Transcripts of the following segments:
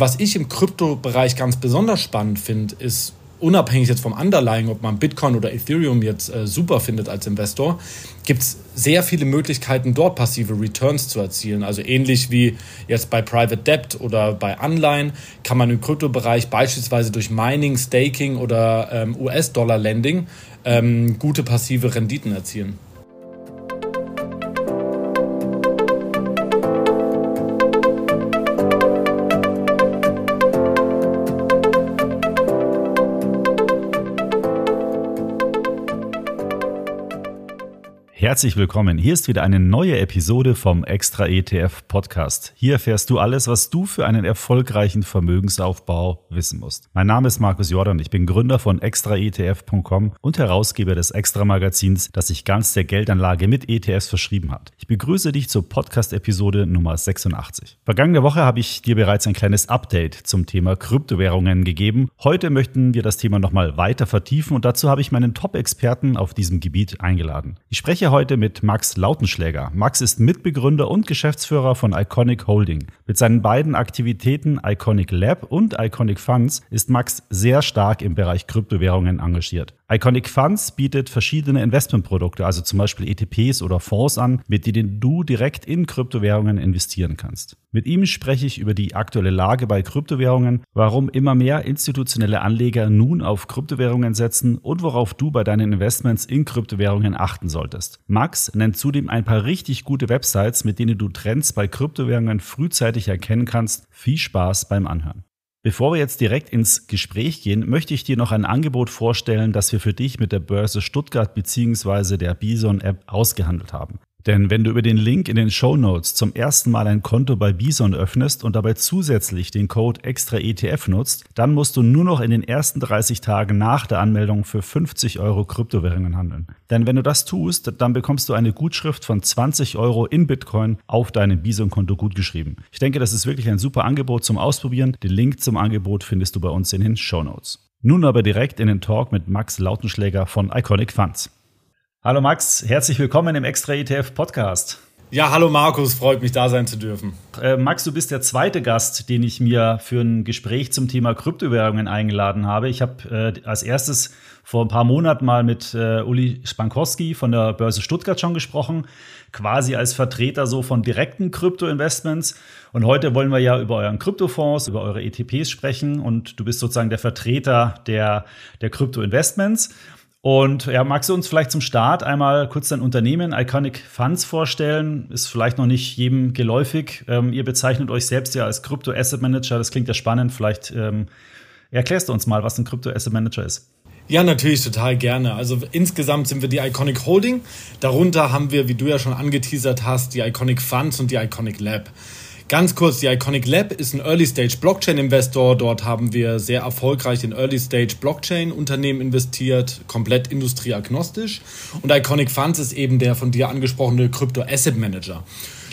Was ich im Kryptobereich ganz besonders spannend finde, ist unabhängig jetzt vom Underlying, ob man Bitcoin oder Ethereum jetzt äh, super findet als Investor, gibt es sehr viele Möglichkeiten, dort passive Returns zu erzielen. Also ähnlich wie jetzt bei Private Debt oder bei Anleihen kann man im Kryptobereich beispielsweise durch Mining, Staking oder ähm, US-Dollar-Lending ähm, gute passive Renditen erzielen. Herzlich willkommen. Hier ist wieder eine neue Episode vom Extra ETF Podcast. Hier erfährst du alles, was du für einen erfolgreichen Vermögensaufbau wissen musst. Mein Name ist Markus Jordan. Ich bin Gründer von extraetf.com und Herausgeber des Extra Magazins, das sich ganz der Geldanlage mit ETFs verschrieben hat. Ich begrüße dich zur Podcast Episode Nummer 86. Vergangene Woche habe ich dir bereits ein kleines Update zum Thema Kryptowährungen gegeben. Heute möchten wir das Thema nochmal weiter vertiefen und dazu habe ich meinen Top-Experten auf diesem Gebiet eingeladen. Ich spreche heute heute mit Max Lautenschläger. Max ist Mitbegründer und Geschäftsführer von Iconic Holding. Mit seinen beiden Aktivitäten Iconic Lab und Iconic Funds ist Max sehr stark im Bereich Kryptowährungen engagiert. Iconic Funds bietet verschiedene Investmentprodukte, also zum Beispiel ETPs oder Fonds an, mit denen du direkt in Kryptowährungen investieren kannst. Mit ihm spreche ich über die aktuelle Lage bei Kryptowährungen, warum immer mehr institutionelle Anleger nun auf Kryptowährungen setzen und worauf du bei deinen Investments in Kryptowährungen achten solltest. Max nennt zudem ein paar richtig gute Websites, mit denen du Trends bei Kryptowährungen frühzeitig erkennen kannst. Viel Spaß beim Anhören. Bevor wir jetzt direkt ins Gespräch gehen, möchte ich dir noch ein Angebot vorstellen, das wir für dich mit der Börse Stuttgart bzw. der Bison App ausgehandelt haben. Denn wenn du über den Link in den Show Notes zum ersten Mal ein Konto bei Bison öffnest und dabei zusätzlich den Code extra ETF nutzt, dann musst du nur noch in den ersten 30 Tagen nach der Anmeldung für 50 Euro Kryptowährungen handeln. Denn wenn du das tust, dann bekommst du eine Gutschrift von 20 Euro in Bitcoin auf deinem Bison-Konto gutgeschrieben. Ich denke, das ist wirklich ein super Angebot zum Ausprobieren. Den Link zum Angebot findest du bei uns in den Show Notes. Nun aber direkt in den Talk mit Max Lautenschläger von Iconic Funds. Hallo Max, herzlich willkommen im Extra ETF Podcast. Ja, hallo Markus, freut mich da sein zu dürfen. Äh, Max, du bist der zweite Gast, den ich mir für ein Gespräch zum Thema Kryptowährungen eingeladen habe. Ich habe äh, als erstes vor ein paar Monaten mal mit äh, Uli Spankowski von der Börse Stuttgart schon gesprochen, quasi als Vertreter so von direkten Krypto-Investments. Und heute wollen wir ja über euren Kryptofonds, über eure ETPs sprechen und du bist sozusagen der Vertreter der, der Krypto-Investments. Und ja, magst du uns vielleicht zum Start einmal kurz dein Unternehmen Iconic Funds vorstellen? Ist vielleicht noch nicht jedem geläufig. Ähm, ihr bezeichnet euch selbst ja als Crypto Asset Manager. Das klingt ja spannend. Vielleicht ähm, erklärst du uns mal, was ein Crypto Asset Manager ist. Ja, natürlich, total gerne. Also insgesamt sind wir die Iconic Holding. Darunter haben wir, wie du ja schon angeteasert hast, die Iconic Funds und die Iconic Lab. Ganz kurz, die Iconic Lab ist ein Early-Stage Blockchain-Investor. Dort haben wir sehr erfolgreich in Early-Stage Blockchain-Unternehmen investiert, komplett industrieagnostisch. Und Iconic Funds ist eben der von dir angesprochene Crypto-Asset-Manager.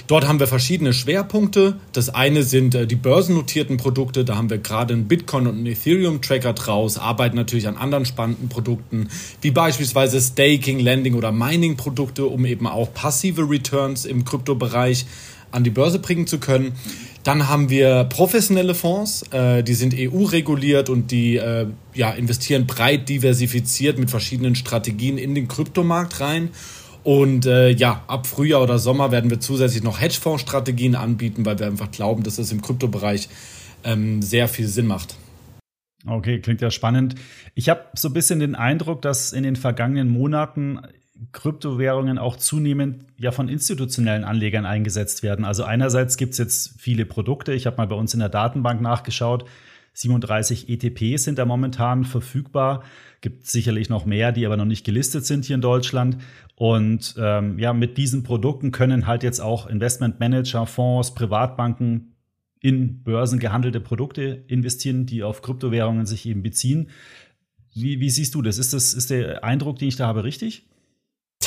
Dort haben wir verschiedene Schwerpunkte. Das eine sind äh, die börsennotierten Produkte. Da haben wir gerade einen Bitcoin und einen Ethereum-Tracker draus, arbeiten natürlich an anderen spannenden Produkten, wie beispielsweise Staking, Lending oder Mining-Produkte, um eben auch passive Returns im Kryptobereich an die Börse bringen zu können. Dann haben wir professionelle Fonds, äh, die sind EU-reguliert und die äh, ja, investieren breit diversifiziert mit verschiedenen Strategien in den Kryptomarkt rein. Und äh, ja, ab Frühjahr oder Sommer werden wir zusätzlich noch Hedgefonds-Strategien anbieten, weil wir einfach glauben, dass das im Kryptobereich ähm, sehr viel Sinn macht. Okay, klingt ja spannend. Ich habe so ein bisschen den Eindruck, dass in den vergangenen Monaten Kryptowährungen auch zunehmend ja von institutionellen Anlegern eingesetzt werden. Also einerseits gibt es jetzt viele Produkte. Ich habe mal bei uns in der Datenbank nachgeschaut. 37 ETPs sind da momentan verfügbar. Gibt sicherlich noch mehr, die aber noch nicht gelistet sind hier in Deutschland. Und ähm, ja, mit diesen Produkten können halt jetzt auch Investmentmanager, Fonds, Privatbanken in börsengehandelte Produkte investieren, die auf Kryptowährungen sich eben beziehen. Wie, wie siehst du das? Ist das, ist der Eindruck, den ich da habe, richtig?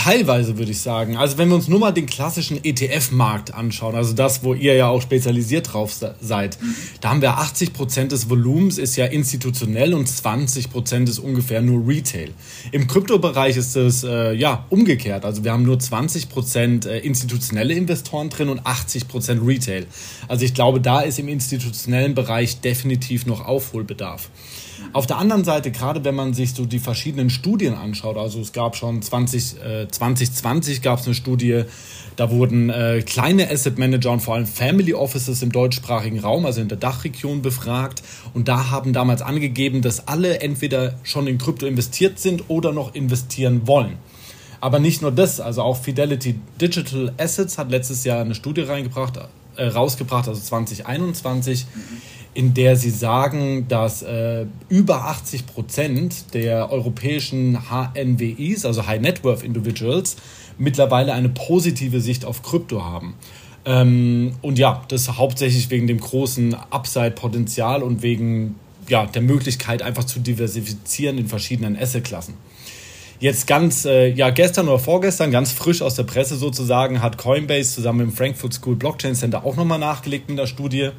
Teilweise würde ich sagen. Also wenn wir uns nur mal den klassischen ETF-Markt anschauen, also das, wo ihr ja auch spezialisiert drauf seid, da haben wir 80 Prozent des Volumens ist ja institutionell und 20 Prozent ist ungefähr nur Retail. Im Kryptobereich ist es äh, ja umgekehrt. Also wir haben nur 20 Prozent äh, institutionelle Investoren drin und 80 Prozent Retail. Also ich glaube, da ist im institutionellen Bereich definitiv noch Aufholbedarf. Auf der anderen Seite, gerade wenn man sich so die verschiedenen Studien anschaut, also es gab schon 20, äh, 2020 gab es eine Studie, da wurden äh, kleine Asset Manager und vor allem Family Offices im deutschsprachigen Raum, also in der Dachregion, befragt. Und da haben damals angegeben, dass alle entweder schon in Krypto investiert sind oder noch investieren wollen. Aber nicht nur das, also auch Fidelity Digital Assets hat letztes Jahr eine Studie reingebracht, äh, rausgebracht, also 2021. Mhm in der sie sagen, dass äh, über 80 Prozent der europäischen HNWIs, also High Net Worth Individuals, mittlerweile eine positive Sicht auf Krypto haben. Ähm, und ja, das hauptsächlich wegen dem großen Upside-Potenzial und wegen ja, der Möglichkeit, einfach zu diversifizieren in verschiedenen Asset-Klassen. Jetzt ganz, äh, ja, gestern oder vorgestern, ganz frisch aus der Presse sozusagen, hat Coinbase zusammen mit dem Frankfurt School Blockchain Center auch nochmal nachgelegt in der Studie.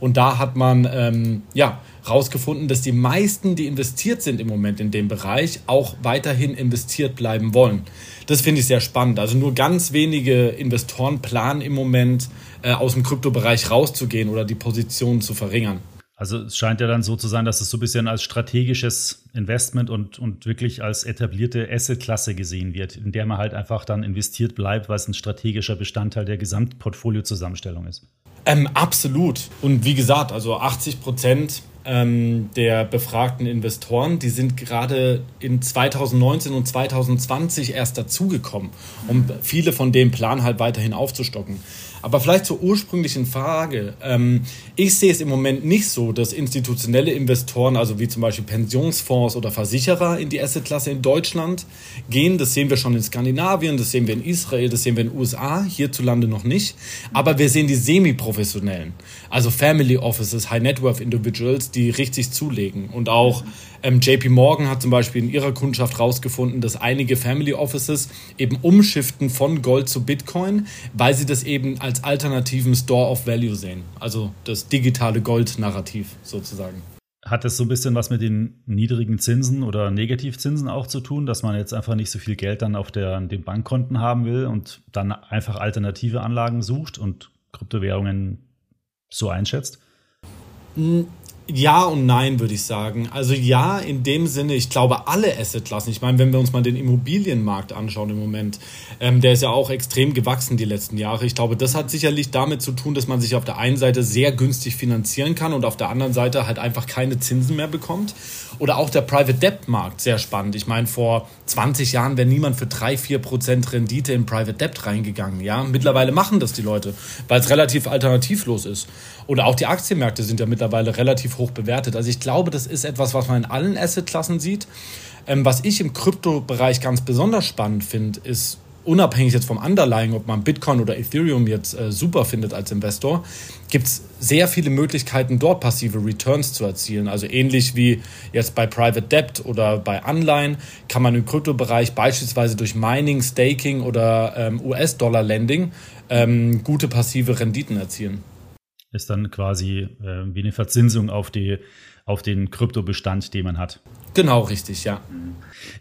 Und da hat man ähm, ja herausgefunden, dass die meisten, die investiert sind im Moment in dem Bereich, auch weiterhin investiert bleiben wollen. Das finde ich sehr spannend. Also nur ganz wenige Investoren planen im Moment äh, aus dem Kryptobereich rauszugehen oder die Position zu verringern. Also es scheint ja dann so zu sein, dass es so ein bisschen als strategisches Investment und, und wirklich als etablierte Assetklasse gesehen wird, in der man halt einfach dann investiert bleibt, weil es ein strategischer Bestandteil der Gesamtportfoliozusammenstellung ist. Ähm, absolut. Und wie gesagt, also 80 Prozent ähm, der befragten Investoren, die sind gerade in 2019 und 2020 erst dazugekommen, um viele von dem Plan halt weiterhin aufzustocken. Aber vielleicht zur ursprünglichen Frage. Ähm, ich sehe es im Moment nicht so, dass institutionelle Investoren, also wie zum Beispiel Pensionsfonds oder Versicherer in die Assetklasse in Deutschland gehen. Das sehen wir schon in Skandinavien, das sehen wir in Israel, das sehen wir in den USA, hierzulande noch nicht. Aber wir sehen die semi-professionellen, also Family Offices, High Net Worth Individuals, die richtig zulegen. Und auch ähm, JP Morgan hat zum Beispiel in ihrer Kundschaft herausgefunden, dass einige Family Offices eben umschiften von Gold zu Bitcoin, weil sie das eben als alternativen Store of Value sehen. Also das digitale Gold-Narrativ sozusagen. Hat das so ein bisschen was mit den niedrigen Zinsen oder Negativzinsen auch zu tun, dass man jetzt einfach nicht so viel Geld dann auf der, den Bankkonten haben will und dann einfach alternative Anlagen sucht und Kryptowährungen so einschätzt? Ja und nein, würde ich sagen. Also ja, in dem Sinne, ich glaube, alle Assetklassen, ich meine, wenn wir uns mal den Immobilienmarkt anschauen im Moment, ähm, der ist ja auch extrem gewachsen die letzten Jahre. Ich glaube, das hat sicherlich damit zu tun, dass man sich auf der einen Seite sehr günstig finanzieren kann und auf der anderen Seite halt einfach keine Zinsen mehr bekommt. Oder auch der Private Debt Markt, sehr spannend. Ich meine, vor 20 Jahren wäre niemand für 3, 4 Prozent Rendite in Private Debt reingegangen. Ja, mittlerweile machen das die Leute, weil es relativ alternativlos ist. Oder auch die Aktienmärkte sind ja mittlerweile relativ hoch bewertet. Also ich glaube, das ist etwas, was man in allen Assetklassen sieht. Ähm, was ich im Kryptobereich ganz besonders spannend finde, ist unabhängig jetzt vom Underlying, ob man Bitcoin oder Ethereum jetzt äh, super findet als Investor, gibt es sehr viele Möglichkeiten, dort passive Returns zu erzielen. Also ähnlich wie jetzt bei Private Debt oder bei Anleihen kann man im Kryptobereich beispielsweise durch Mining, Staking oder ähm, US-Dollar-Lending ähm, gute passive Renditen erzielen ist dann quasi äh, wie eine Verzinsung auf, die, auf den Kryptobestand, den man hat. Genau, richtig, ja.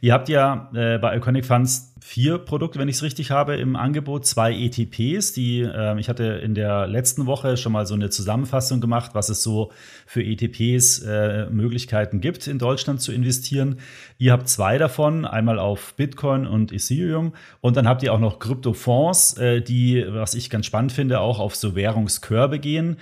Ihr habt ja äh, bei Iconic Funds vier Produkte, wenn ich es richtig habe, im Angebot. Zwei ETPs, die äh, ich hatte in der letzten Woche schon mal so eine Zusammenfassung gemacht, was es so für ETPs äh, Möglichkeiten gibt, in Deutschland zu investieren. Ihr habt zwei davon, einmal auf Bitcoin und Ethereum. Und dann habt ihr auch noch Kryptofonds, äh, die, was ich ganz spannend finde, auch auf so Währungskörbe gehen.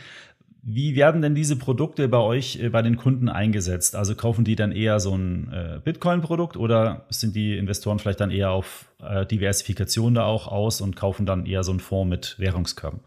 Wie werden denn diese Produkte bei euch, äh, bei den Kunden eingesetzt? Also kaufen die dann eher so ein äh, Bitcoin-Produkt oder sind die Investoren vielleicht dann eher auf äh, Diversifikation da auch aus und kaufen dann eher so einen Fonds mit Währungskörben?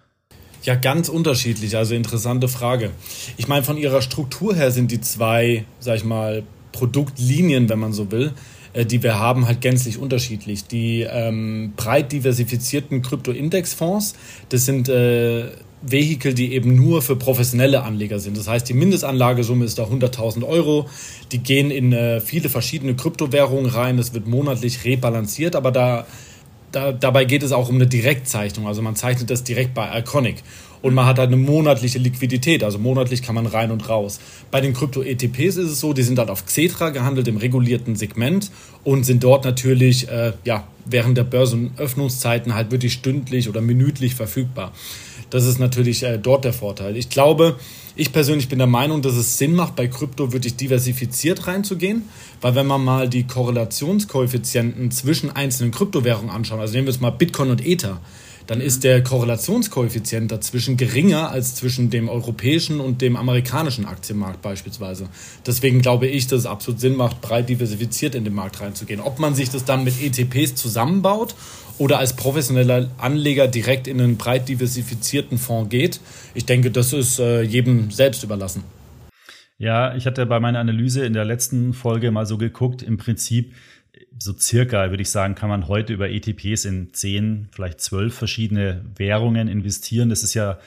Ja, ganz unterschiedlich. Also interessante Frage. Ich meine, von ihrer Struktur her sind die zwei, sag ich mal, Produktlinien, wenn man so will, die wir haben, halt gänzlich unterschiedlich. Die ähm, breit diversifizierten Krypto-Index-Fonds, das sind äh, Vehikel, die eben nur für professionelle Anleger sind. Das heißt, die Mindestanlagesumme ist da 100.000 Euro. Die gehen in äh, viele verschiedene Kryptowährungen rein. Das wird monatlich rebalanciert, aber da da, dabei geht es auch um eine Direktzeichnung. Also man zeichnet das direkt bei Iconic. Und man hat halt eine monatliche Liquidität, also monatlich kann man rein und raus. Bei den Krypto-ETPs ist es so, die sind halt auf Xetra gehandelt im regulierten Segment und sind dort natürlich äh, ja, während der Börsenöffnungszeiten halt wirklich stündlich oder minütlich verfügbar. Das ist natürlich äh, dort der Vorteil. Ich glaube, ich persönlich bin der Meinung, dass es Sinn macht, bei Krypto wirklich diversifiziert reinzugehen, weil wenn man mal die Korrelationskoeffizienten zwischen einzelnen Kryptowährungen anschaut, also nehmen wir jetzt mal Bitcoin und Ether, dann ist der Korrelationskoeffizient dazwischen geringer als zwischen dem europäischen und dem amerikanischen Aktienmarkt beispielsweise. Deswegen glaube ich, dass es absolut Sinn macht, breit diversifiziert in den Markt reinzugehen. Ob man sich das dann mit ETPs zusammenbaut oder als professioneller Anleger direkt in einen breit diversifizierten Fonds geht, ich denke, das ist äh, jedem selbst überlassen. Ja, ich hatte bei meiner Analyse in der letzten Folge mal so geguckt, im Prinzip so circa, würde ich sagen, kann man heute über ETPs in zehn, vielleicht zwölf verschiedene Währungen investieren. Das ist ja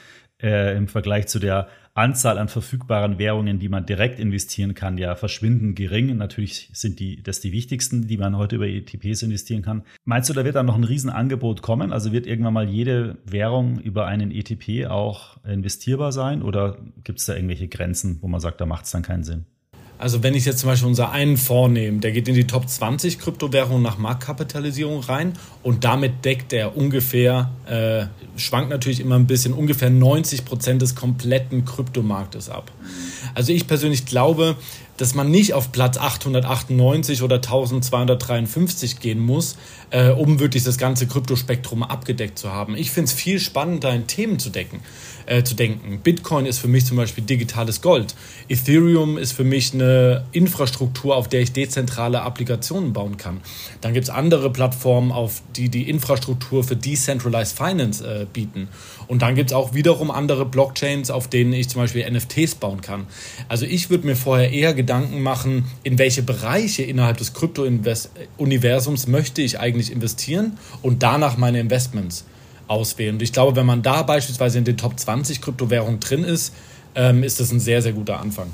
äh, im Vergleich zu der Anzahl an verfügbaren Währungen, die man direkt investieren kann, ja verschwindend gering. Natürlich sind die das die wichtigsten, die man heute über ETPs investieren kann. Meinst du, da wird dann noch ein Riesenangebot kommen? Also wird irgendwann mal jede Währung über einen ETP auch investierbar sein? Oder gibt es da irgendwelche Grenzen, wo man sagt, da macht es dann keinen Sinn? Also wenn ich jetzt zum Beispiel unser einen Fonds nehme, der geht in die Top 20 Kryptowährungen nach Marktkapitalisierung rein und damit deckt er ungefähr, äh, schwankt natürlich immer ein bisschen, ungefähr 90 Prozent des kompletten Kryptomarktes ab. Also ich persönlich glaube, dass man nicht auf Platz 898 oder 1253 gehen muss, äh, um wirklich das ganze Kryptospektrum abgedeckt zu haben. Ich finde es viel spannender, in Themen zu decken äh, zu denken. Bitcoin ist für mich zum Beispiel digitales Gold. Ethereum ist für mich eine Infrastruktur, auf der ich dezentrale Applikationen bauen kann. Dann gibt es andere Plattformen, auf die die Infrastruktur für Decentralized Finance äh, bieten. Und dann gibt es auch wiederum andere Blockchains, auf denen ich zum Beispiel NFTs bauen kann. Also ich würde mir vorher eher Gedanken machen, in welche Bereiche innerhalb des Krypto-Universums möchte ich eigentlich investieren und danach meine Investments auswählen. Und ich glaube, wenn man da beispielsweise in den Top 20 Kryptowährungen drin ist, ähm, ist das ein sehr, sehr guter Anfang.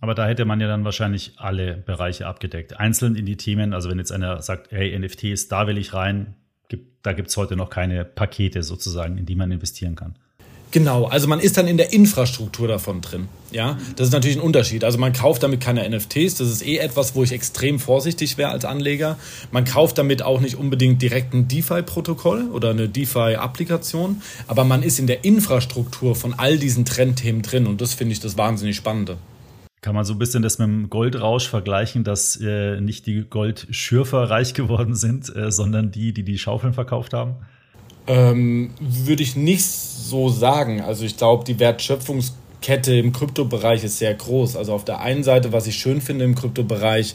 Aber da hätte man ja dann wahrscheinlich alle Bereiche abgedeckt. Einzeln in die Themen, also wenn jetzt einer sagt, hey, NFTs, da will ich rein, gibt, da gibt es heute noch keine Pakete sozusagen, in die man investieren kann. Genau, also man ist dann in der Infrastruktur davon drin. Ja, das ist natürlich ein Unterschied. Also man kauft damit keine NFTs. Das ist eh etwas, wo ich extrem vorsichtig wäre als Anleger. Man kauft damit auch nicht unbedingt direkt ein DeFi-Protokoll oder eine DeFi-Applikation. Aber man ist in der Infrastruktur von all diesen Trendthemen drin. Und das finde ich das wahnsinnig Spannende. Kann man so ein bisschen das mit dem Goldrausch vergleichen, dass äh, nicht die Goldschürfer reich geworden sind, äh, sondern die, die die Schaufeln verkauft haben? Ähm, würde ich nicht so sagen. Also ich glaube, die Wertschöpfungskette im Kryptobereich ist sehr groß. Also auf der einen Seite, was ich schön finde im Kryptobereich,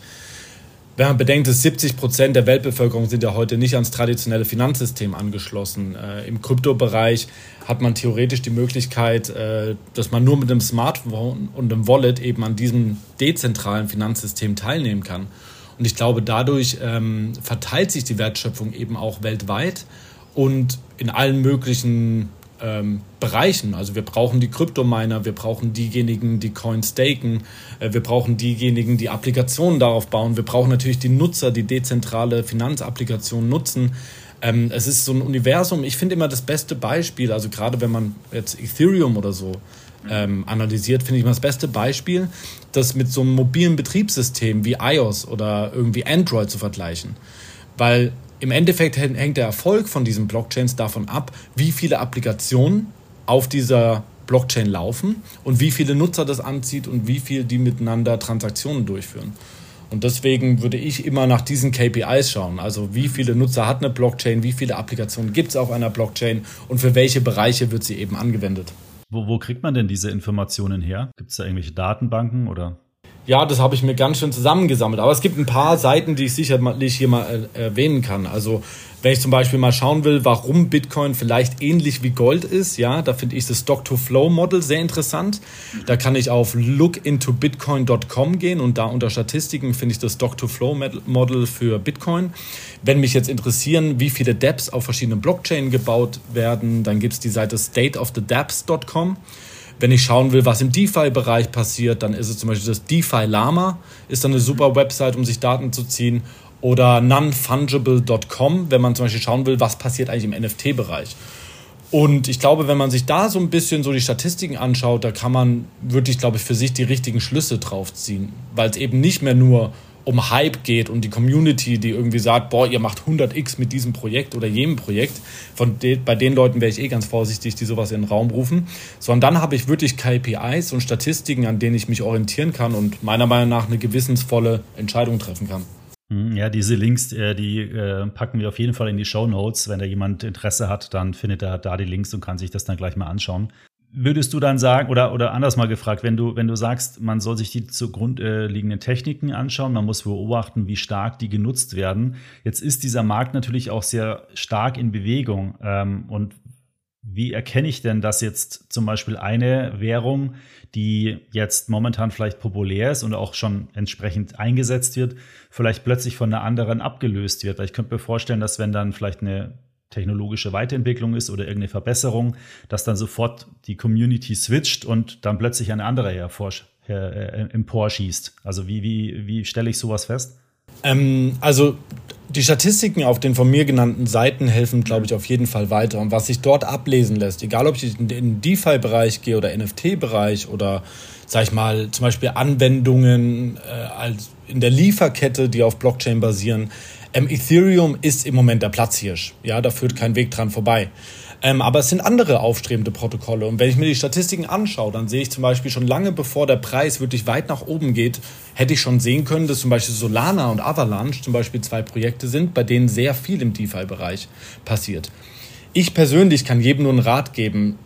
wenn man bedenkt, dass 70 Prozent der Weltbevölkerung sind ja heute nicht ans traditionelle Finanzsystem angeschlossen. Äh, Im Kryptobereich hat man theoretisch die Möglichkeit, äh, dass man nur mit einem Smartphone und einem Wallet eben an diesem dezentralen Finanzsystem teilnehmen kann. Und ich glaube, dadurch ähm, verteilt sich die Wertschöpfung eben auch weltweit und in allen möglichen ähm, Bereichen. Also wir brauchen die Kryptominer, wir brauchen diejenigen, die Coins staken, äh, wir brauchen diejenigen, die Applikationen darauf bauen, wir brauchen natürlich die Nutzer, die dezentrale Finanzapplikationen nutzen. Ähm, es ist so ein Universum, ich finde immer das beste Beispiel, also gerade wenn man jetzt Ethereum oder so ähm, analysiert, finde ich immer das beste Beispiel, das mit so einem mobilen Betriebssystem wie iOS oder irgendwie Android zu vergleichen. Weil im Endeffekt hängt der Erfolg von diesen Blockchains davon ab, wie viele Applikationen auf dieser Blockchain laufen und wie viele Nutzer das anzieht und wie viel die miteinander Transaktionen durchführen. Und deswegen würde ich immer nach diesen KPIs schauen. Also wie viele Nutzer hat eine Blockchain, wie viele Applikationen gibt es auf einer Blockchain und für welche Bereiche wird sie eben angewendet. Wo, wo kriegt man denn diese Informationen her? Gibt es da irgendwelche Datenbanken oder? Ja, das habe ich mir ganz schön zusammengesammelt. Aber es gibt ein paar Seiten, die ich sicherlich hier mal äh, erwähnen kann. Also wenn ich zum Beispiel mal schauen will, warum Bitcoin vielleicht ähnlich wie Gold ist, ja, da finde ich das Stock-to-Flow-Model sehr interessant. Da kann ich auf lookintobitcoin.com gehen und da unter Statistiken finde ich das Stock-to-Flow-Model für Bitcoin. Wenn mich jetzt interessieren, wie viele DApps auf verschiedenen Blockchains gebaut werden, dann gibt es die Seite stateofthedapps.com. Wenn ich schauen will, was im DeFi-Bereich passiert, dann ist es zum Beispiel das DeFi Lama, ist dann eine super Website, um sich Daten zu ziehen. oder nonfungible.com, wenn man zum Beispiel schauen will, was passiert eigentlich im NFT-Bereich. Und ich glaube, wenn man sich da so ein bisschen so die Statistiken anschaut, da kann man wirklich, glaube ich, für sich die richtigen Schlüsse drauf ziehen, weil es eben nicht mehr nur um Hype geht und die Community, die irgendwie sagt, boah, ihr macht 100x mit diesem Projekt oder jenem Projekt. Von de bei den Leuten wäre ich eh ganz vorsichtig, die sowas in den Raum rufen. Sondern dann habe ich wirklich KPIs und Statistiken, an denen ich mich orientieren kann und meiner Meinung nach eine gewissensvolle Entscheidung treffen kann. Hm, ja, diese Links, äh, die äh, packen wir auf jeden Fall in die Show Notes. Wenn da jemand Interesse hat, dann findet er da die Links und kann sich das dann gleich mal anschauen. Würdest du dann sagen, oder, oder anders mal gefragt, wenn du, wenn du sagst, man soll sich die zugrunde liegenden Techniken anschauen, man muss beobachten, wie stark die genutzt werden. Jetzt ist dieser Markt natürlich auch sehr stark in Bewegung. Ähm, und wie erkenne ich denn, dass jetzt zum Beispiel eine Währung, die jetzt momentan vielleicht populär ist und auch schon entsprechend eingesetzt wird, vielleicht plötzlich von einer anderen abgelöst wird? Weil ich könnte mir vorstellen, dass wenn dann vielleicht eine technologische Weiterentwicklung ist oder irgendeine Verbesserung, dass dann sofort die Community switcht und dann plötzlich eine andere hervor, äh, emporschießt. Also wie, wie, wie stelle ich sowas fest? Ähm, also die Statistiken auf den von mir genannten Seiten helfen, glaube ich, auf jeden Fall weiter. Und was sich dort ablesen lässt, egal ob ich in den DeFi-Bereich gehe oder NFT-Bereich oder, sag ich mal, zum Beispiel Anwendungen äh, als in der Lieferkette, die auf Blockchain basieren, ähm, Ethereum ist im Moment der Platzhirsch. Ja, da führt kein Weg dran vorbei. Ähm, aber es sind andere aufstrebende Protokolle. Und wenn ich mir die Statistiken anschaue, dann sehe ich zum Beispiel schon lange bevor der Preis wirklich weit nach oben geht, hätte ich schon sehen können, dass zum Beispiel Solana und Avalanche zum Beispiel zwei Projekte sind, bei denen sehr viel im DeFi-Bereich passiert. Ich persönlich kann jedem nur einen Rat geben,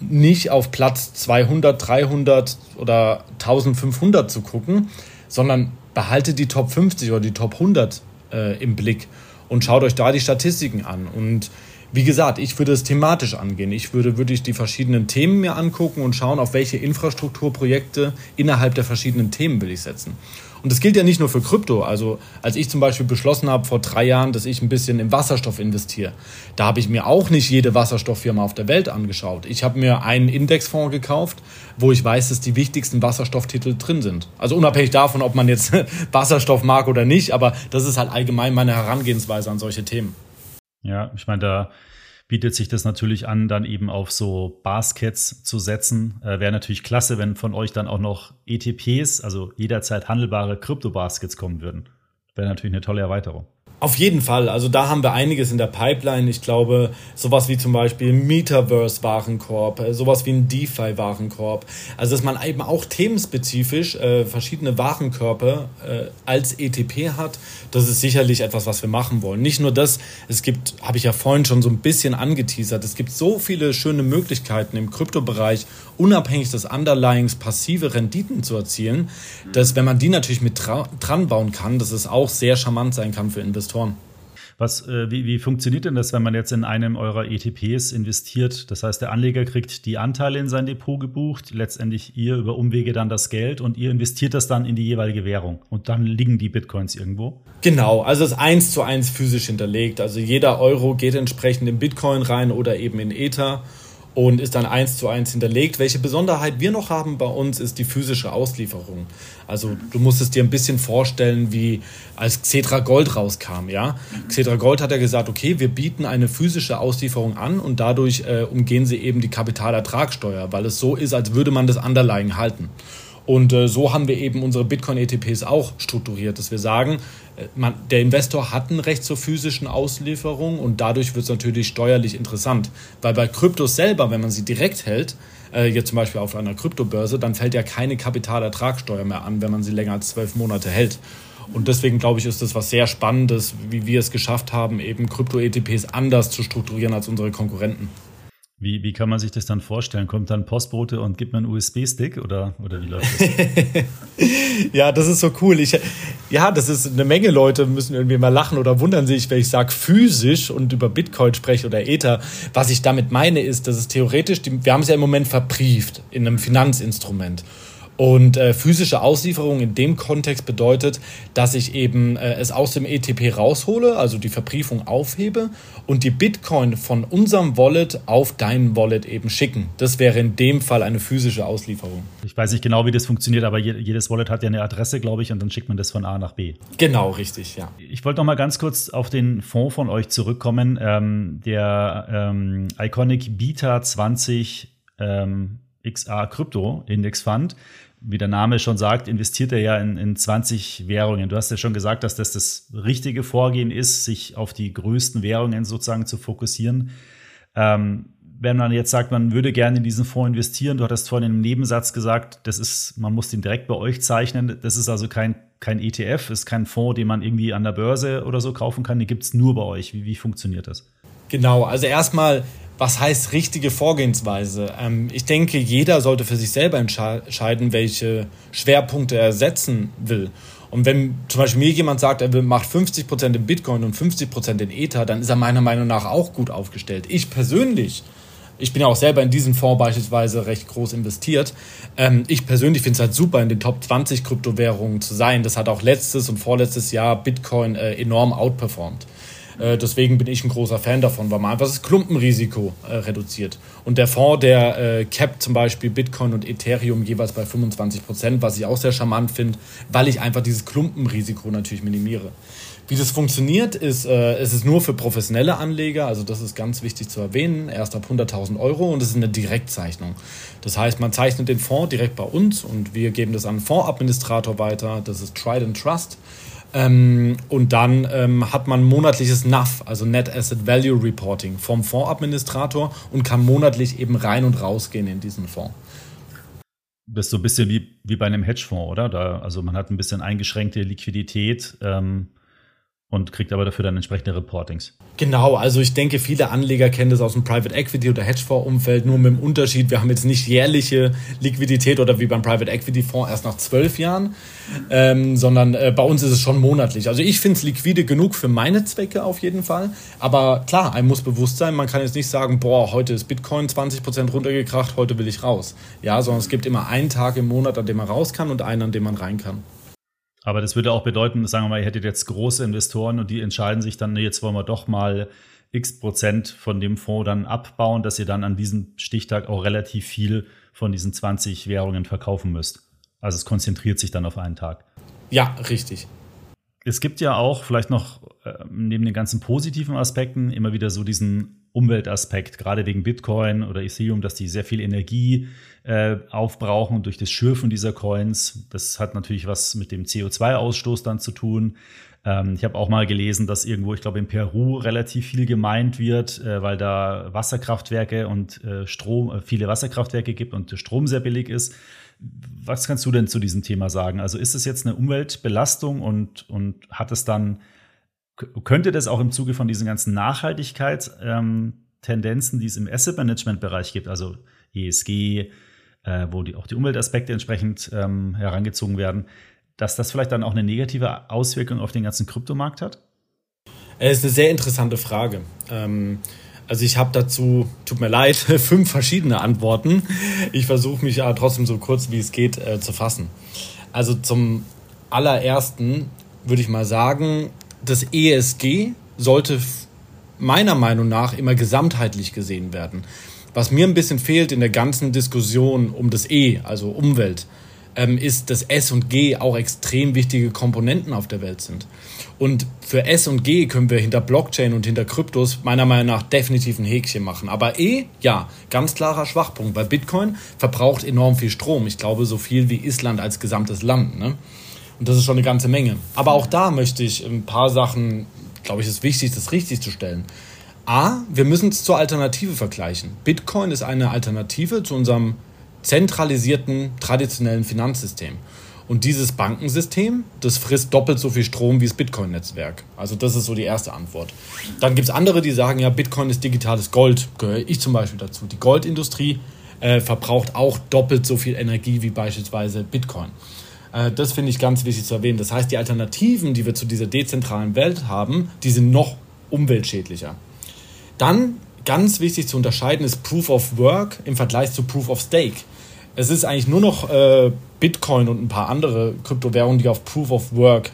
nicht auf Platz 200, 300 oder 1500 zu gucken, sondern behalte die Top 50 oder die Top 100 äh, im Blick und schaut euch da die Statistiken an. Und wie gesagt, ich würde es thematisch angehen. Ich würde wirklich die verschiedenen Themen mir angucken und schauen, auf welche Infrastrukturprojekte innerhalb der verschiedenen Themen will ich setzen. Und das gilt ja nicht nur für Krypto. Also als ich zum Beispiel beschlossen habe vor drei Jahren, dass ich ein bisschen in Wasserstoff investiere, da habe ich mir auch nicht jede Wasserstofffirma auf der Welt angeschaut. Ich habe mir einen Indexfonds gekauft, wo ich weiß, dass die wichtigsten Wasserstofftitel drin sind. Also unabhängig davon, ob man jetzt Wasserstoff mag oder nicht, aber das ist halt allgemein meine Herangehensweise an solche Themen. Ja, ich meine, da bietet sich das natürlich an, dann eben auf so Baskets zu setzen. Äh, Wäre natürlich klasse, wenn von euch dann auch noch ETPs, also jederzeit handelbare Krypto-Baskets kommen würden. Wäre natürlich eine tolle Erweiterung. Auf jeden Fall. Also da haben wir einiges in der Pipeline. Ich glaube, sowas wie zum Beispiel Metaverse-Warenkorb, äh, sowas wie ein DeFi-Warenkorb. Also dass man eben auch themenspezifisch äh, verschiedene Warenkörper äh, als ETP hat, das ist sicherlich etwas, was wir machen wollen. Nicht nur das, es gibt, habe ich ja vorhin schon so ein bisschen angeteasert, es gibt so viele schöne Möglichkeiten im Kryptobereich, unabhängig des Underlyings passive Renditen zu erzielen, dass wenn man die natürlich mit dran bauen kann, dass es auch sehr charmant sein kann für Investoren. Investoren. Was, äh, wie, wie funktioniert denn das, wenn man jetzt in einem eurer ETPs investiert? Das heißt, der Anleger kriegt die Anteile in sein Depot gebucht, letztendlich ihr über Umwege dann das Geld und ihr investiert das dann in die jeweilige Währung und dann liegen die Bitcoins irgendwo? Genau, also es ist eins zu eins physisch hinterlegt. Also jeder Euro geht entsprechend in Bitcoin rein oder eben in Ether und ist dann eins zu eins hinterlegt. Welche Besonderheit wir noch haben bei uns ist die physische Auslieferung. Also du musst es dir ein bisschen vorstellen, wie als Xetra Gold rauskam. Ja? Xetra Gold hat ja gesagt, okay, wir bieten eine physische Auslieferung an und dadurch äh, umgehen sie eben die Kapitalertragssteuer, weil es so ist, als würde man das Underlying halten. Und äh, so haben wir eben unsere Bitcoin-ETPs auch strukturiert, dass wir sagen, äh, man, der Investor hat ein Recht zur physischen Auslieferung und dadurch wird es natürlich steuerlich interessant. Weil bei Kryptos selber, wenn man sie direkt hält, äh, jetzt zum Beispiel auf einer Kryptobörse, dann fällt ja keine Kapitalertragssteuer mehr an, wenn man sie länger als zwölf Monate hält. Und deswegen glaube ich, ist das was sehr Spannendes, wie wir es geschafft haben, eben Krypto-ETPs anders zu strukturieren als unsere Konkurrenten. Wie, wie kann man sich das dann vorstellen? Kommt dann Postbote und gibt mir einen USB-Stick oder, oder wie läuft das? ja, das ist so cool. Ich, ja, das ist eine Menge Leute müssen irgendwie mal lachen oder wundern sich, wenn ich sage physisch und über Bitcoin spreche oder Ether. Was ich damit meine ist, dass es theoretisch, wir haben es ja im Moment verbrieft in einem Finanzinstrument. Und äh, physische Auslieferung in dem Kontext bedeutet, dass ich eben äh, es aus dem ETP raushole, also die Verbriefung aufhebe und die Bitcoin von unserem Wallet auf dein Wallet eben schicken. Das wäre in dem Fall eine physische Auslieferung. Ich weiß nicht genau, wie das funktioniert, aber jedes Wallet hat ja eine Adresse, glaube ich, und dann schickt man das von A nach B. Genau, richtig, ja. Ich wollte noch mal ganz kurz auf den Fonds von euch zurückkommen, ähm, der ähm, Iconic Beta 20 ähm, XA Krypto Index Fund. Wie der Name schon sagt, investiert er ja in, in 20 Währungen. Du hast ja schon gesagt, dass das das richtige Vorgehen ist, sich auf die größten Währungen sozusagen zu fokussieren. Ähm, wenn man jetzt sagt, man würde gerne in diesen Fonds investieren, du hattest vorhin im Nebensatz gesagt, das ist, man muss den direkt bei euch zeichnen. Das ist also kein, kein ETF, ist kein Fonds, den man irgendwie an der Börse oder so kaufen kann. Den gibt es nur bei euch. Wie, wie funktioniert das? Genau, also erstmal was heißt richtige Vorgehensweise? Ähm, ich denke, jeder sollte für sich selber entscheiden, welche Schwerpunkte er setzen will. Und wenn zum Beispiel mir jemand sagt, er macht 50% in Bitcoin und 50% in Ether, dann ist er meiner Meinung nach auch gut aufgestellt. Ich persönlich, ich bin ja auch selber in diesen Fonds beispielsweise recht groß investiert. Ähm, ich persönlich finde es halt super, in den Top 20 Kryptowährungen zu sein. Das hat auch letztes und vorletztes Jahr Bitcoin äh, enorm outperformed. Äh, deswegen bin ich ein großer Fan davon, weil man einfach das Klumpenrisiko äh, reduziert. Und der Fonds, der äh, capt zum Beispiel Bitcoin und Ethereum jeweils bei 25 Prozent, was ich auch sehr charmant finde, weil ich einfach dieses Klumpenrisiko natürlich minimiere. Wie das funktioniert, ist, äh, es ist nur für professionelle Anleger, also das ist ganz wichtig zu erwähnen, erst ab 100.000 Euro und es ist eine Direktzeichnung. Das heißt, man zeichnet den Fonds direkt bei uns und wir geben das an einen Fondsadministrator weiter, das ist Trident Trust. Ähm, und dann ähm, hat man monatliches NAV, also Net Asset Value Reporting, vom Fondsadministrator und kann monatlich eben rein und rausgehen in diesen Fonds. Das ist so ein bisschen wie, wie bei einem Hedgefonds, oder? Da, also man hat ein bisschen eingeschränkte Liquidität. Ähm und kriegt aber dafür dann entsprechende Reportings. Genau, also ich denke, viele Anleger kennen das aus dem Private Equity oder Hedgefonds-Umfeld, nur mit dem Unterschied, wir haben jetzt nicht jährliche Liquidität oder wie beim Private Equity Fonds erst nach zwölf Jahren, ähm, sondern äh, bei uns ist es schon monatlich. Also ich finde es liquide genug für meine Zwecke auf jeden Fall, aber klar, einem muss bewusst sein, man kann jetzt nicht sagen, boah, heute ist Bitcoin 20% runtergekracht, heute will ich raus. Ja, sondern es gibt immer einen Tag im Monat, an dem man raus kann und einen, an dem man rein kann. Aber das würde auch bedeuten, sagen wir mal, ihr hättet jetzt große Investoren und die entscheiden sich dann, jetzt wollen wir doch mal x Prozent von dem Fonds dann abbauen, dass ihr dann an diesem Stichtag auch relativ viel von diesen 20 Währungen verkaufen müsst. Also es konzentriert sich dann auf einen Tag. Ja, richtig. Es gibt ja auch vielleicht noch äh, neben den ganzen positiven Aspekten immer wieder so diesen Umweltaspekt, gerade wegen Bitcoin oder Ethereum, dass die sehr viel Energie äh, aufbrauchen durch das Schürfen dieser Coins. Das hat natürlich was mit dem CO2-Ausstoß dann zu tun. Ähm, ich habe auch mal gelesen, dass irgendwo, ich glaube in Peru relativ viel gemeint wird, äh, weil da Wasserkraftwerke und äh, Strom, äh, viele Wasserkraftwerke gibt und Strom sehr billig ist. Was kannst du denn zu diesem Thema sagen? Also ist es jetzt eine Umweltbelastung und, und hat es dann könnte das auch im Zuge von diesen ganzen Nachhaltigkeitstendenzen, ähm, die es im Asset Management Bereich gibt, also ESG, äh, wo die, auch die Umweltaspekte entsprechend ähm, herangezogen werden, dass das vielleicht dann auch eine negative Auswirkung auf den ganzen Kryptomarkt hat? Es ist eine sehr interessante Frage. Ähm, also ich habe dazu, tut mir leid, fünf verschiedene Antworten. Ich versuche mich aber trotzdem so kurz wie es geht äh, zu fassen. Also zum allerersten würde ich mal sagen, das ESG sollte meiner Meinung nach immer gesamtheitlich gesehen werden. Was mir ein bisschen fehlt in der ganzen Diskussion um das E, also Umwelt, ähm, ist, dass S und G auch extrem wichtige Komponenten auf der Welt sind. Und für S und G können wir hinter Blockchain und hinter Kryptos meiner Meinung nach definitiv ein Häkchen machen. Aber E, ja, ganz klarer Schwachpunkt, weil Bitcoin verbraucht enorm viel Strom. Ich glaube, so viel wie Island als gesamtes Land. Ne? Und das ist schon eine ganze Menge. Aber auch da möchte ich ein paar Sachen, glaube ich, ist wichtig, das richtig zu stellen. A, wir müssen es zur Alternative vergleichen. Bitcoin ist eine Alternative zu unserem zentralisierten, traditionellen Finanzsystem. Und dieses Bankensystem, das frisst doppelt so viel Strom wie das Bitcoin-Netzwerk. Also das ist so die erste Antwort. Dann gibt es andere, die sagen, ja, Bitcoin ist digitales Gold. Gehöre ich zum Beispiel dazu. Die Goldindustrie äh, verbraucht auch doppelt so viel Energie wie beispielsweise Bitcoin. Äh, das finde ich ganz wichtig zu erwähnen. Das heißt, die Alternativen, die wir zu dieser dezentralen Welt haben, die sind noch umweltschädlicher. Dann ganz wichtig zu unterscheiden ist Proof of Work im Vergleich zu Proof of Stake. Es ist eigentlich nur noch äh, Bitcoin und ein paar andere Kryptowährungen, die auf Proof of Work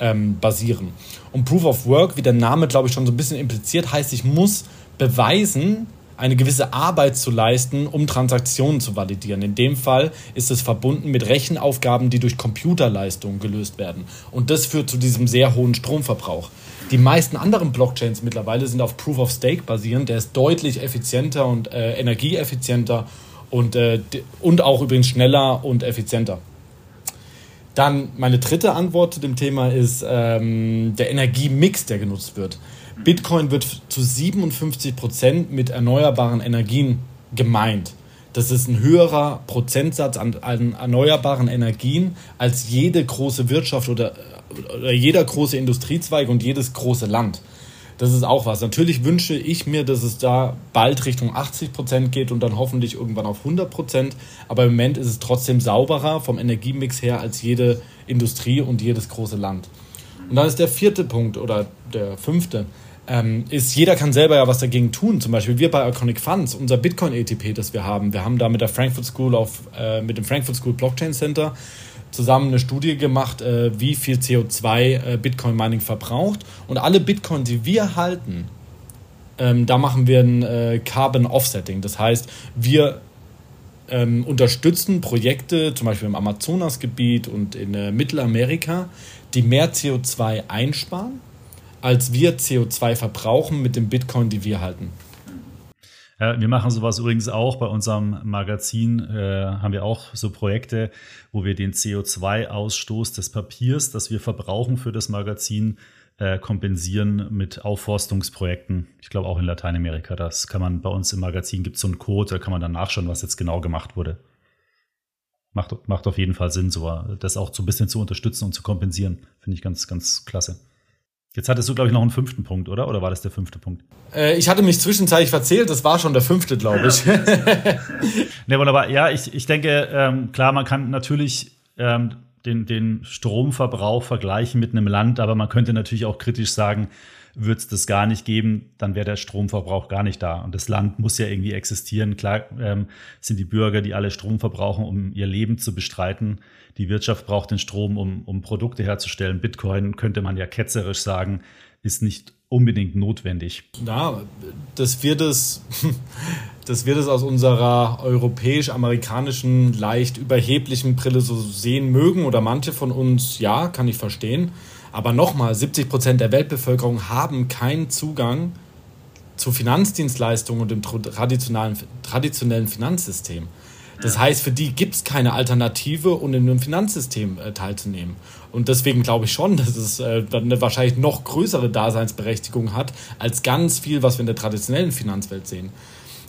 ähm, basieren. Und Proof of Work, wie der Name, glaube ich, schon so ein bisschen impliziert, heißt, ich muss beweisen, eine gewisse Arbeit zu leisten, um Transaktionen zu validieren. In dem Fall ist es verbunden mit Rechenaufgaben, die durch Computerleistungen gelöst werden. Und das führt zu diesem sehr hohen Stromverbrauch. Die meisten anderen Blockchains mittlerweile sind auf Proof of Stake basierend. Der ist deutlich effizienter und äh, energieeffizienter und, äh, und auch übrigens schneller und effizienter. Dann meine dritte Antwort zu dem Thema ist ähm, der Energiemix, der genutzt wird. Bitcoin wird zu 57 Prozent mit erneuerbaren Energien gemeint. Das ist ein höherer Prozentsatz an, an, erneuerbaren Energien als jede große Wirtschaft oder, oder jeder große Industriezweig und jedes große Land. Das ist auch was. Natürlich wünsche ich mir, dass es da bald Richtung 80 Prozent geht und dann hoffentlich irgendwann auf 100 Prozent. Aber im Moment ist es trotzdem sauberer vom Energiemix her als jede Industrie und jedes große Land. Und dann ist der vierte Punkt oder der fünfte ähm, ist, jeder kann selber ja was dagegen tun. Zum Beispiel wir bei Iconic Funds, unser Bitcoin-ETP, das wir haben. Wir haben da mit der Frankfurt School auf, äh, mit dem Frankfurt School Blockchain Center zusammen eine Studie gemacht, äh, wie viel CO2 äh, Bitcoin-Mining verbraucht. Und alle Bitcoin, die wir halten, ähm, da machen wir ein äh, Carbon Offsetting. Das heißt, wir ähm, unterstützen Projekte, zum Beispiel im Amazonasgebiet und in äh, Mittelamerika, die mehr CO2 einsparen als wir CO2 verbrauchen mit dem Bitcoin, die wir halten. Ja, wir machen sowas übrigens auch bei unserem Magazin, äh, haben wir auch so Projekte, wo wir den CO2-Ausstoß des Papiers, das wir verbrauchen für das Magazin, äh, kompensieren mit Aufforstungsprojekten. Ich glaube auch in Lateinamerika. Das kann man bei uns im Magazin, gibt es so einen Code, da kann man dann nachschauen, was jetzt genau gemacht wurde. Macht, macht auf jeden Fall Sinn, so das auch so ein bisschen zu unterstützen und zu kompensieren. Finde ich ganz, ganz klasse. Jetzt hattest du, glaube ich, noch einen fünften Punkt, oder? Oder war das der fünfte Punkt? Äh, ich hatte mich zwischenzeitlich verzählt, das war schon der fünfte, glaube ich. ne, wunderbar. Ja, ich, ich denke, ähm, klar, man kann natürlich ähm, den, den Stromverbrauch vergleichen mit einem Land, aber man könnte natürlich auch kritisch sagen, würde es das gar nicht geben, dann wäre der Stromverbrauch gar nicht da. Und das Land muss ja irgendwie existieren. Klar ähm, sind die Bürger, die alle Strom verbrauchen, um ihr Leben zu bestreiten. Die Wirtschaft braucht den Strom, um, um Produkte herzustellen. Bitcoin könnte man ja ketzerisch sagen, ist nicht unbedingt notwendig. Ja, das wird es, das wird es aus unserer europäisch-amerikanischen, leicht überheblichen Brille so sehen mögen oder manche von uns, ja, kann ich verstehen. Aber nochmal, 70 Prozent der Weltbevölkerung haben keinen Zugang zu Finanzdienstleistungen und dem traditionellen, traditionellen Finanzsystem. Das heißt, für die gibt es keine Alternative, um in einem Finanzsystem äh, teilzunehmen. Und deswegen glaube ich schon, dass es äh, eine wahrscheinlich noch größere Daseinsberechtigung hat, als ganz viel, was wir in der traditionellen Finanzwelt sehen.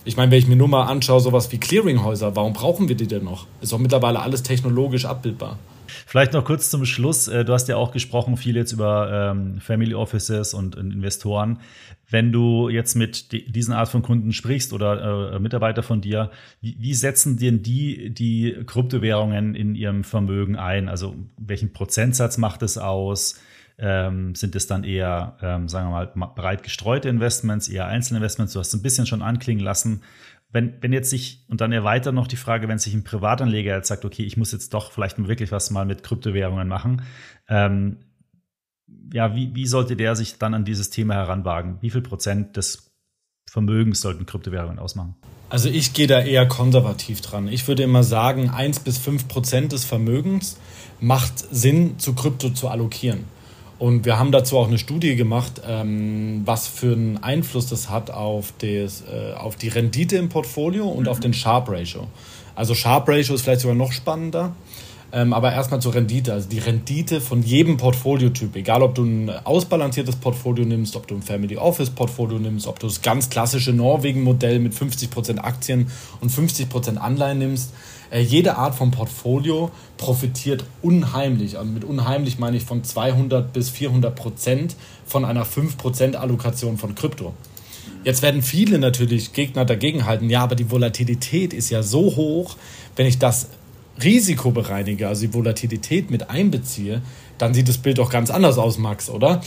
Ich meine, wenn ich mir nur mal anschaue, sowas wie Clearinghäuser, warum brauchen wir die denn noch? Ist doch mittlerweile alles technologisch abbildbar. Vielleicht noch kurz zum Schluss. Äh, du hast ja auch gesprochen viel jetzt über ähm, Family Offices und Investoren. Wenn du jetzt mit diesen Art von Kunden sprichst oder äh, Mitarbeiter von dir, wie, setzen denn die die Kryptowährungen in ihrem Vermögen ein? Also welchen Prozentsatz macht es aus? Ähm, sind es dann eher, ähm, sagen wir mal, breit gestreute Investments, eher Einzelinvestments? Du hast es ein bisschen schon anklingen lassen wenn, wenn jetzt sich, und dann erweitert noch die Frage, wenn sich ein Privatanleger jetzt sagt, okay, ich muss jetzt doch vielleicht wirklich was mal mit Kryptowährungen machen, ähm, ja, wie, wie sollte der sich dann an dieses Thema heranwagen? Wie viel Prozent des Vermögens sollten Kryptowährungen ausmachen? Also ich gehe da eher konservativ dran. Ich würde immer sagen, 1 bis 5 Prozent des Vermögens macht Sinn, zu Krypto zu allokieren. Und wir haben dazu auch eine Studie gemacht, ähm, was für einen Einfluss das hat auf, des, äh, auf die Rendite im Portfolio und mhm. auf den Sharp Ratio. Also Sharp Ratio ist vielleicht sogar noch spannender. Ähm, aber erstmal zur Rendite. Also die Rendite von jedem Portfoliotyp, egal ob du ein ausbalanciertes Portfolio nimmst, ob du ein Family Office Portfolio nimmst, ob du das ganz klassische Norwegen-Modell mit 50% Aktien und 50% Anleihen nimmst, äh, jede Art von Portfolio profitiert unheimlich. Und mit unheimlich meine ich von 200 bis 400 Prozent von einer 5% Allokation von Krypto. Jetzt werden viele natürlich Gegner dagegen halten, ja, aber die Volatilität ist ja so hoch, wenn ich das Risiko bereinige, also die Volatilität mit einbeziehe, dann sieht das Bild doch ganz anders aus, Max, oder?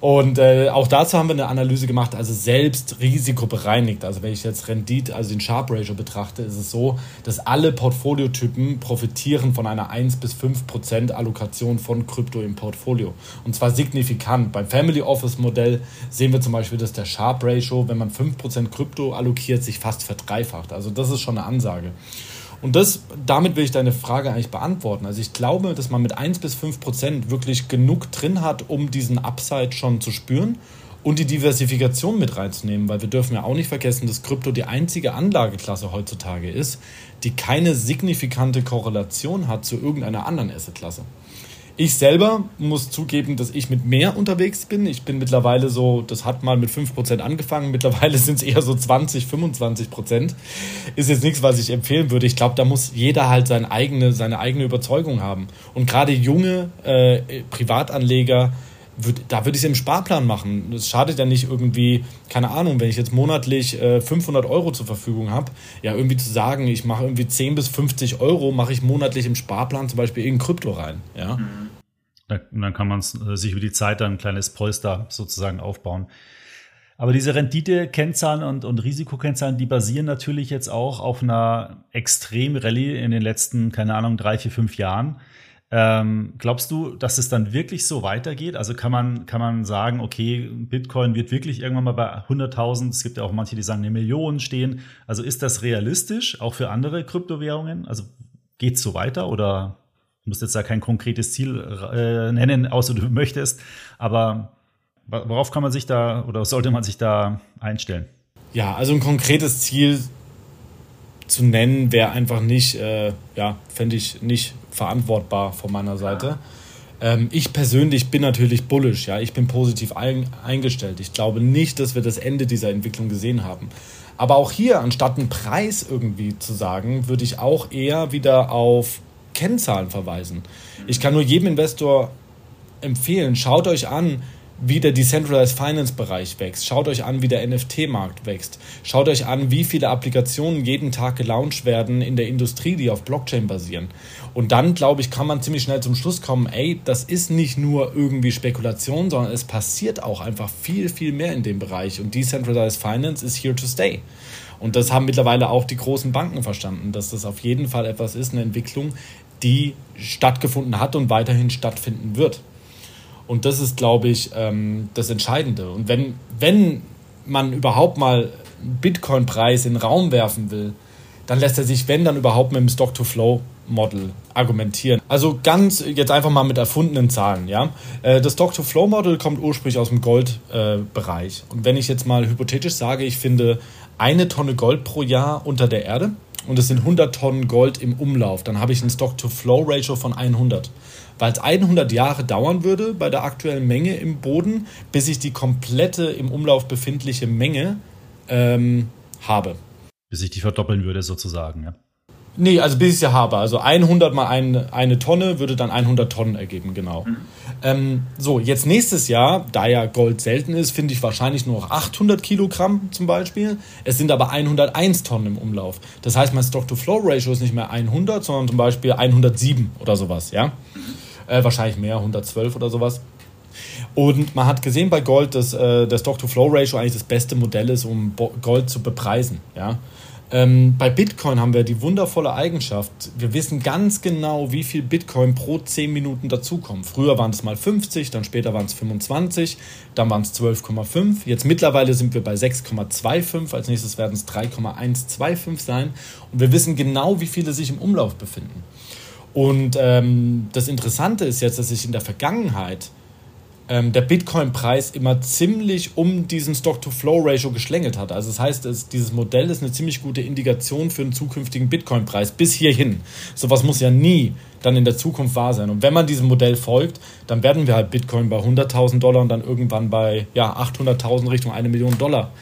Und äh, auch dazu haben wir eine Analyse gemacht, also selbst risikobereinigt. Also wenn ich jetzt Rendite, also den Sharp Ratio betrachte, ist es so, dass alle Portfoliotypen profitieren von einer 1 bis 5 Prozent Allokation von Krypto im Portfolio. Und zwar signifikant. Beim Family Office Modell sehen wir zum Beispiel, dass der Sharp Ratio, wenn man 5 Prozent Krypto allokiert, sich fast verdreifacht. Also das ist schon eine Ansage. Und das, damit will ich deine Frage eigentlich beantworten. Also ich glaube, dass man mit 1 bis 5 Prozent wirklich genug drin hat, um diesen Upside schon zu spüren und die Diversifikation mit reinzunehmen, weil wir dürfen ja auch nicht vergessen, dass Krypto die einzige Anlageklasse heutzutage ist, die keine signifikante Korrelation hat zu irgendeiner anderen Assetklasse. Ich selber muss zugeben, dass ich mit mehr unterwegs bin. Ich bin mittlerweile so, das hat mal mit 5% angefangen, mittlerweile sind es eher so 20, 25%. Ist jetzt nichts, was ich empfehlen würde. Ich glaube, da muss jeder halt seine eigene, seine eigene Überzeugung haben. Und gerade junge äh, Privatanleger, würd, da würde ich es im Sparplan machen. Es schadet ja nicht irgendwie, keine Ahnung, wenn ich jetzt monatlich äh, 500 Euro zur Verfügung habe, ja, irgendwie zu sagen, ich mache irgendwie 10 bis 50 Euro, mache ich monatlich im Sparplan zum Beispiel in Krypto rein. Ja. Mhm. Und dann kann man äh, sich über die Zeit dann ein kleines Polster sozusagen aufbauen. Aber diese Rendite-Kennzahlen und, und Risikokennzahlen, die basieren natürlich jetzt auch auf einer extrem Rallye in den letzten, keine Ahnung, drei, vier, fünf Jahren. Ähm, glaubst du, dass es dann wirklich so weitergeht? Also kann man, kann man sagen, okay, Bitcoin wird wirklich irgendwann mal bei 100.000, es gibt ja auch manche, die sagen, eine Million stehen. Also ist das realistisch, auch für andere Kryptowährungen? Also geht es so weiter oder Du musst jetzt da kein konkretes Ziel äh, nennen, außer du möchtest. Aber worauf kann man sich da oder sollte man sich da einstellen? Ja, also ein konkretes Ziel zu nennen, wäre einfach nicht, äh, ja, fände ich nicht verantwortbar von meiner Seite. Ähm, ich persönlich bin natürlich bullish, ja, ich bin positiv ein, eingestellt. Ich glaube nicht, dass wir das Ende dieser Entwicklung gesehen haben. Aber auch hier, anstatt einen Preis irgendwie zu sagen, würde ich auch eher wieder auf Kennzahlen verweisen. Ich kann nur jedem Investor empfehlen, schaut euch an, wie der Decentralized Finance Bereich wächst. Schaut euch an, wie der NFT-Markt wächst. Schaut euch an, wie viele Applikationen jeden Tag gelauncht werden in der Industrie, die auf Blockchain basieren. Und dann, glaube ich, kann man ziemlich schnell zum Schluss kommen, ey, das ist nicht nur irgendwie Spekulation, sondern es passiert auch einfach viel, viel mehr in dem Bereich. Und Decentralized Finance is here to stay. Und das haben mittlerweile auch die großen Banken verstanden, dass das auf jeden Fall etwas ist, eine Entwicklung, die stattgefunden hat und weiterhin stattfinden wird. Und das ist, glaube ich, ähm, das Entscheidende. Und wenn, wenn man überhaupt mal einen Bitcoin-Preis in den Raum werfen will, dann lässt er sich, wenn dann überhaupt, mit dem Stock-to-Flow-Model argumentieren. Also ganz jetzt einfach mal mit erfundenen Zahlen. Ja? Äh, das Stock-to-Flow-Model kommt ursprünglich aus dem Goldbereich. Äh, und wenn ich jetzt mal hypothetisch sage, ich finde eine Tonne Gold pro Jahr unter der Erde, und es sind 100 Tonnen Gold im Umlauf, dann habe ich ein Stock-to-Flow-Ratio von 100. Weil es 100 Jahre dauern würde bei der aktuellen Menge im Boden, bis ich die komplette im Umlauf befindliche Menge ähm, habe. Bis ich die verdoppeln würde sozusagen, ja. Nee, also bis ich sie habe. Also 100 mal eine, eine Tonne würde dann 100 Tonnen ergeben, genau. Mhm. Ähm, so, jetzt nächstes Jahr, da ja Gold selten ist, finde ich wahrscheinlich nur noch 800 Kilogramm zum Beispiel. Es sind aber 101 Tonnen im Umlauf. Das heißt, mein Stock-to-Flow-Ratio ist nicht mehr 100, sondern zum Beispiel 107 oder sowas, ja. Äh, wahrscheinlich mehr, 112 oder sowas. Und man hat gesehen bei Gold, dass äh, das Stock-to-Flow-Ratio eigentlich das beste Modell ist, um Gold zu bepreisen, ja. Ähm, bei Bitcoin haben wir die wundervolle Eigenschaft, wir wissen ganz genau, wie viel Bitcoin pro 10 Minuten dazukommt. Früher waren es mal 50, dann später waren es 25, dann waren es 12,5. Jetzt mittlerweile sind wir bei 6,25, als nächstes werden es 3,125 sein. Und wir wissen genau, wie viele sich im Umlauf befinden. Und ähm, das Interessante ist jetzt, dass sich in der Vergangenheit ähm, der Bitcoin-Preis immer ziemlich um diesen Stock-to-Flow-Ratio geschlängelt hat. Also das heißt, es, dieses Modell ist eine ziemlich gute Indikation für einen zukünftigen Bitcoin-Preis bis hierhin. Sowas muss ja nie dann in der Zukunft wahr sein. Und wenn man diesem Modell folgt, dann werden wir halt Bitcoin bei 100.000 Dollar und dann irgendwann bei ja, 800.000 Richtung eine Million Dollar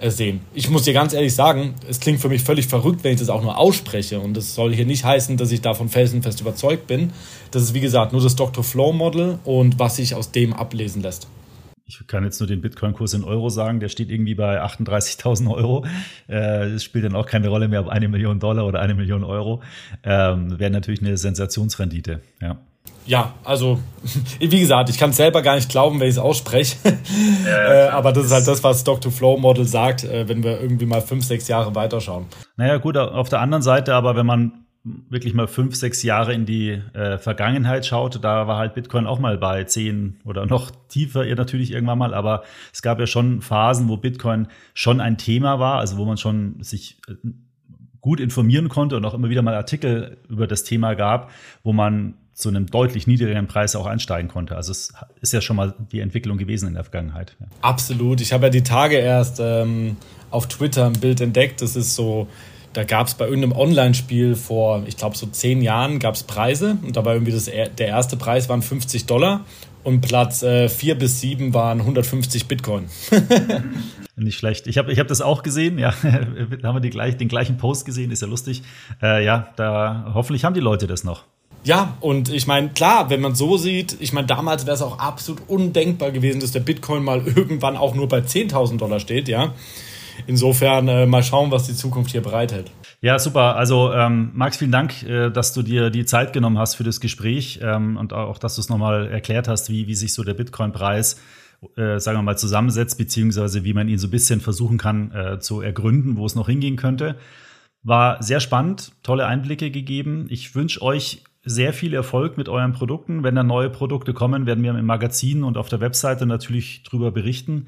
sehen. Ich muss dir ganz ehrlich sagen, es klingt für mich völlig verrückt, wenn ich das auch nur ausspreche. Und das soll hier nicht heißen, dass ich davon felsenfest überzeugt bin. Das ist, wie gesagt, nur das Dr. Flow Model und was sich aus dem ablesen lässt. ich kann jetzt nur den Bitcoin-Kurs in Euro sagen, der steht irgendwie bei 38.000 Euro. Äh, es spielt dann auch keine Rolle mehr, ob eine Million Dollar oder eine Million Euro. Ähm, Wäre natürlich eine Sensationsrendite, ja. Ja, also wie gesagt, ich kann es selber gar nicht glauben, wenn ich es ausspreche. Ja, äh, aber das ist halt das, was Stock-to-Flow-Model sagt, äh, wenn wir irgendwie mal fünf, sechs Jahre weiterschauen. Naja, gut, auf der anderen Seite, aber wenn man wirklich mal fünf, sechs Jahre in die äh, Vergangenheit schaut, da war halt Bitcoin auch mal bei zehn oder noch tiefer ihr natürlich irgendwann mal, aber es gab ja schon Phasen, wo Bitcoin schon ein Thema war, also wo man schon sich äh, gut informieren konnte und auch immer wieder mal Artikel über das Thema gab, wo man zu einem deutlich niedrigeren Preis auch einsteigen konnte. Also es ist ja schon mal die Entwicklung gewesen in der Vergangenheit. Ja. Absolut. Ich habe ja die Tage erst ähm, auf Twitter ein Bild entdeckt. Das ist so da gab es bei irgendeinem Online-Spiel vor, ich glaube, so zehn Jahren gab es Preise und da war irgendwie das, der erste Preis waren 50 Dollar und Platz äh, vier bis sieben waren 150 Bitcoin. Nicht schlecht. Ich habe ich hab das auch gesehen, ja. da haben wir die gleich, den gleichen Post gesehen, ist ja lustig. Äh, ja, da hoffentlich haben die Leute das noch. Ja, und ich meine, klar, wenn man so sieht, ich meine, damals wäre es auch absolut undenkbar gewesen, dass der Bitcoin mal irgendwann auch nur bei 10.000 Dollar steht, ja insofern äh, mal schauen, was die Zukunft hier bereithält. Ja, super. Also ähm, Max, vielen Dank, äh, dass du dir die Zeit genommen hast für das Gespräch ähm, und auch, dass du es nochmal erklärt hast, wie, wie sich so der Bitcoin-Preis äh, sagen wir mal, zusammensetzt, beziehungsweise wie man ihn so ein bisschen versuchen kann äh, zu ergründen, wo es noch hingehen könnte. War sehr spannend, tolle Einblicke gegeben. Ich wünsche euch sehr viel Erfolg mit euren Produkten. Wenn da neue Produkte kommen, werden wir im Magazin und auf der Webseite natürlich drüber berichten.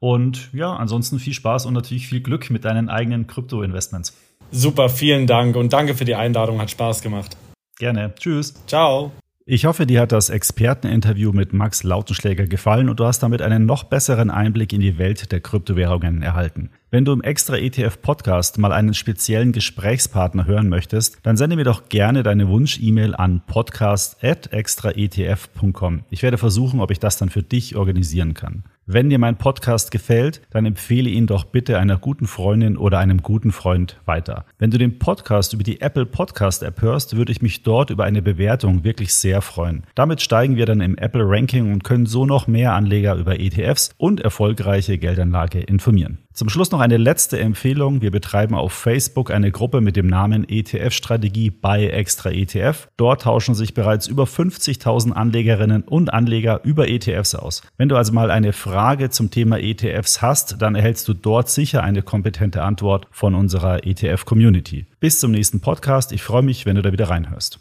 Und ja, ansonsten viel Spaß und natürlich viel Glück mit deinen eigenen Krypto-Investments. Super, vielen Dank und danke für die Einladung, hat Spaß gemacht. Gerne. Tschüss. Ciao. Ich hoffe, dir hat das Experteninterview mit Max Lautenschläger gefallen und du hast damit einen noch besseren Einblick in die Welt der Kryptowährungen erhalten. Wenn du im Extra ETF Podcast mal einen speziellen Gesprächspartner hören möchtest, dann sende mir doch gerne deine Wunsch-E-Mail an podcast.extraetf.com. Ich werde versuchen, ob ich das dann für dich organisieren kann. Wenn dir mein Podcast gefällt, dann empfehle ihn doch bitte einer guten Freundin oder einem guten Freund weiter. Wenn du den Podcast über die Apple Podcast App hörst, würde ich mich dort über eine Bewertung wirklich sehr freuen. Damit steigen wir dann im Apple Ranking und können so noch mehr Anleger über ETFs und erfolgreiche Geldanlage informieren. Zum Schluss noch eine letzte Empfehlung. Wir betreiben auf Facebook eine Gruppe mit dem Namen ETF-Strategie bei Extra ETF. Dort tauschen sich bereits über 50.000 Anlegerinnen und Anleger über ETFs aus. Wenn du also mal eine Frage zum Thema ETFs hast, dann erhältst du dort sicher eine kompetente Antwort von unserer ETF-Community. Bis zum nächsten Podcast. Ich freue mich, wenn du da wieder reinhörst.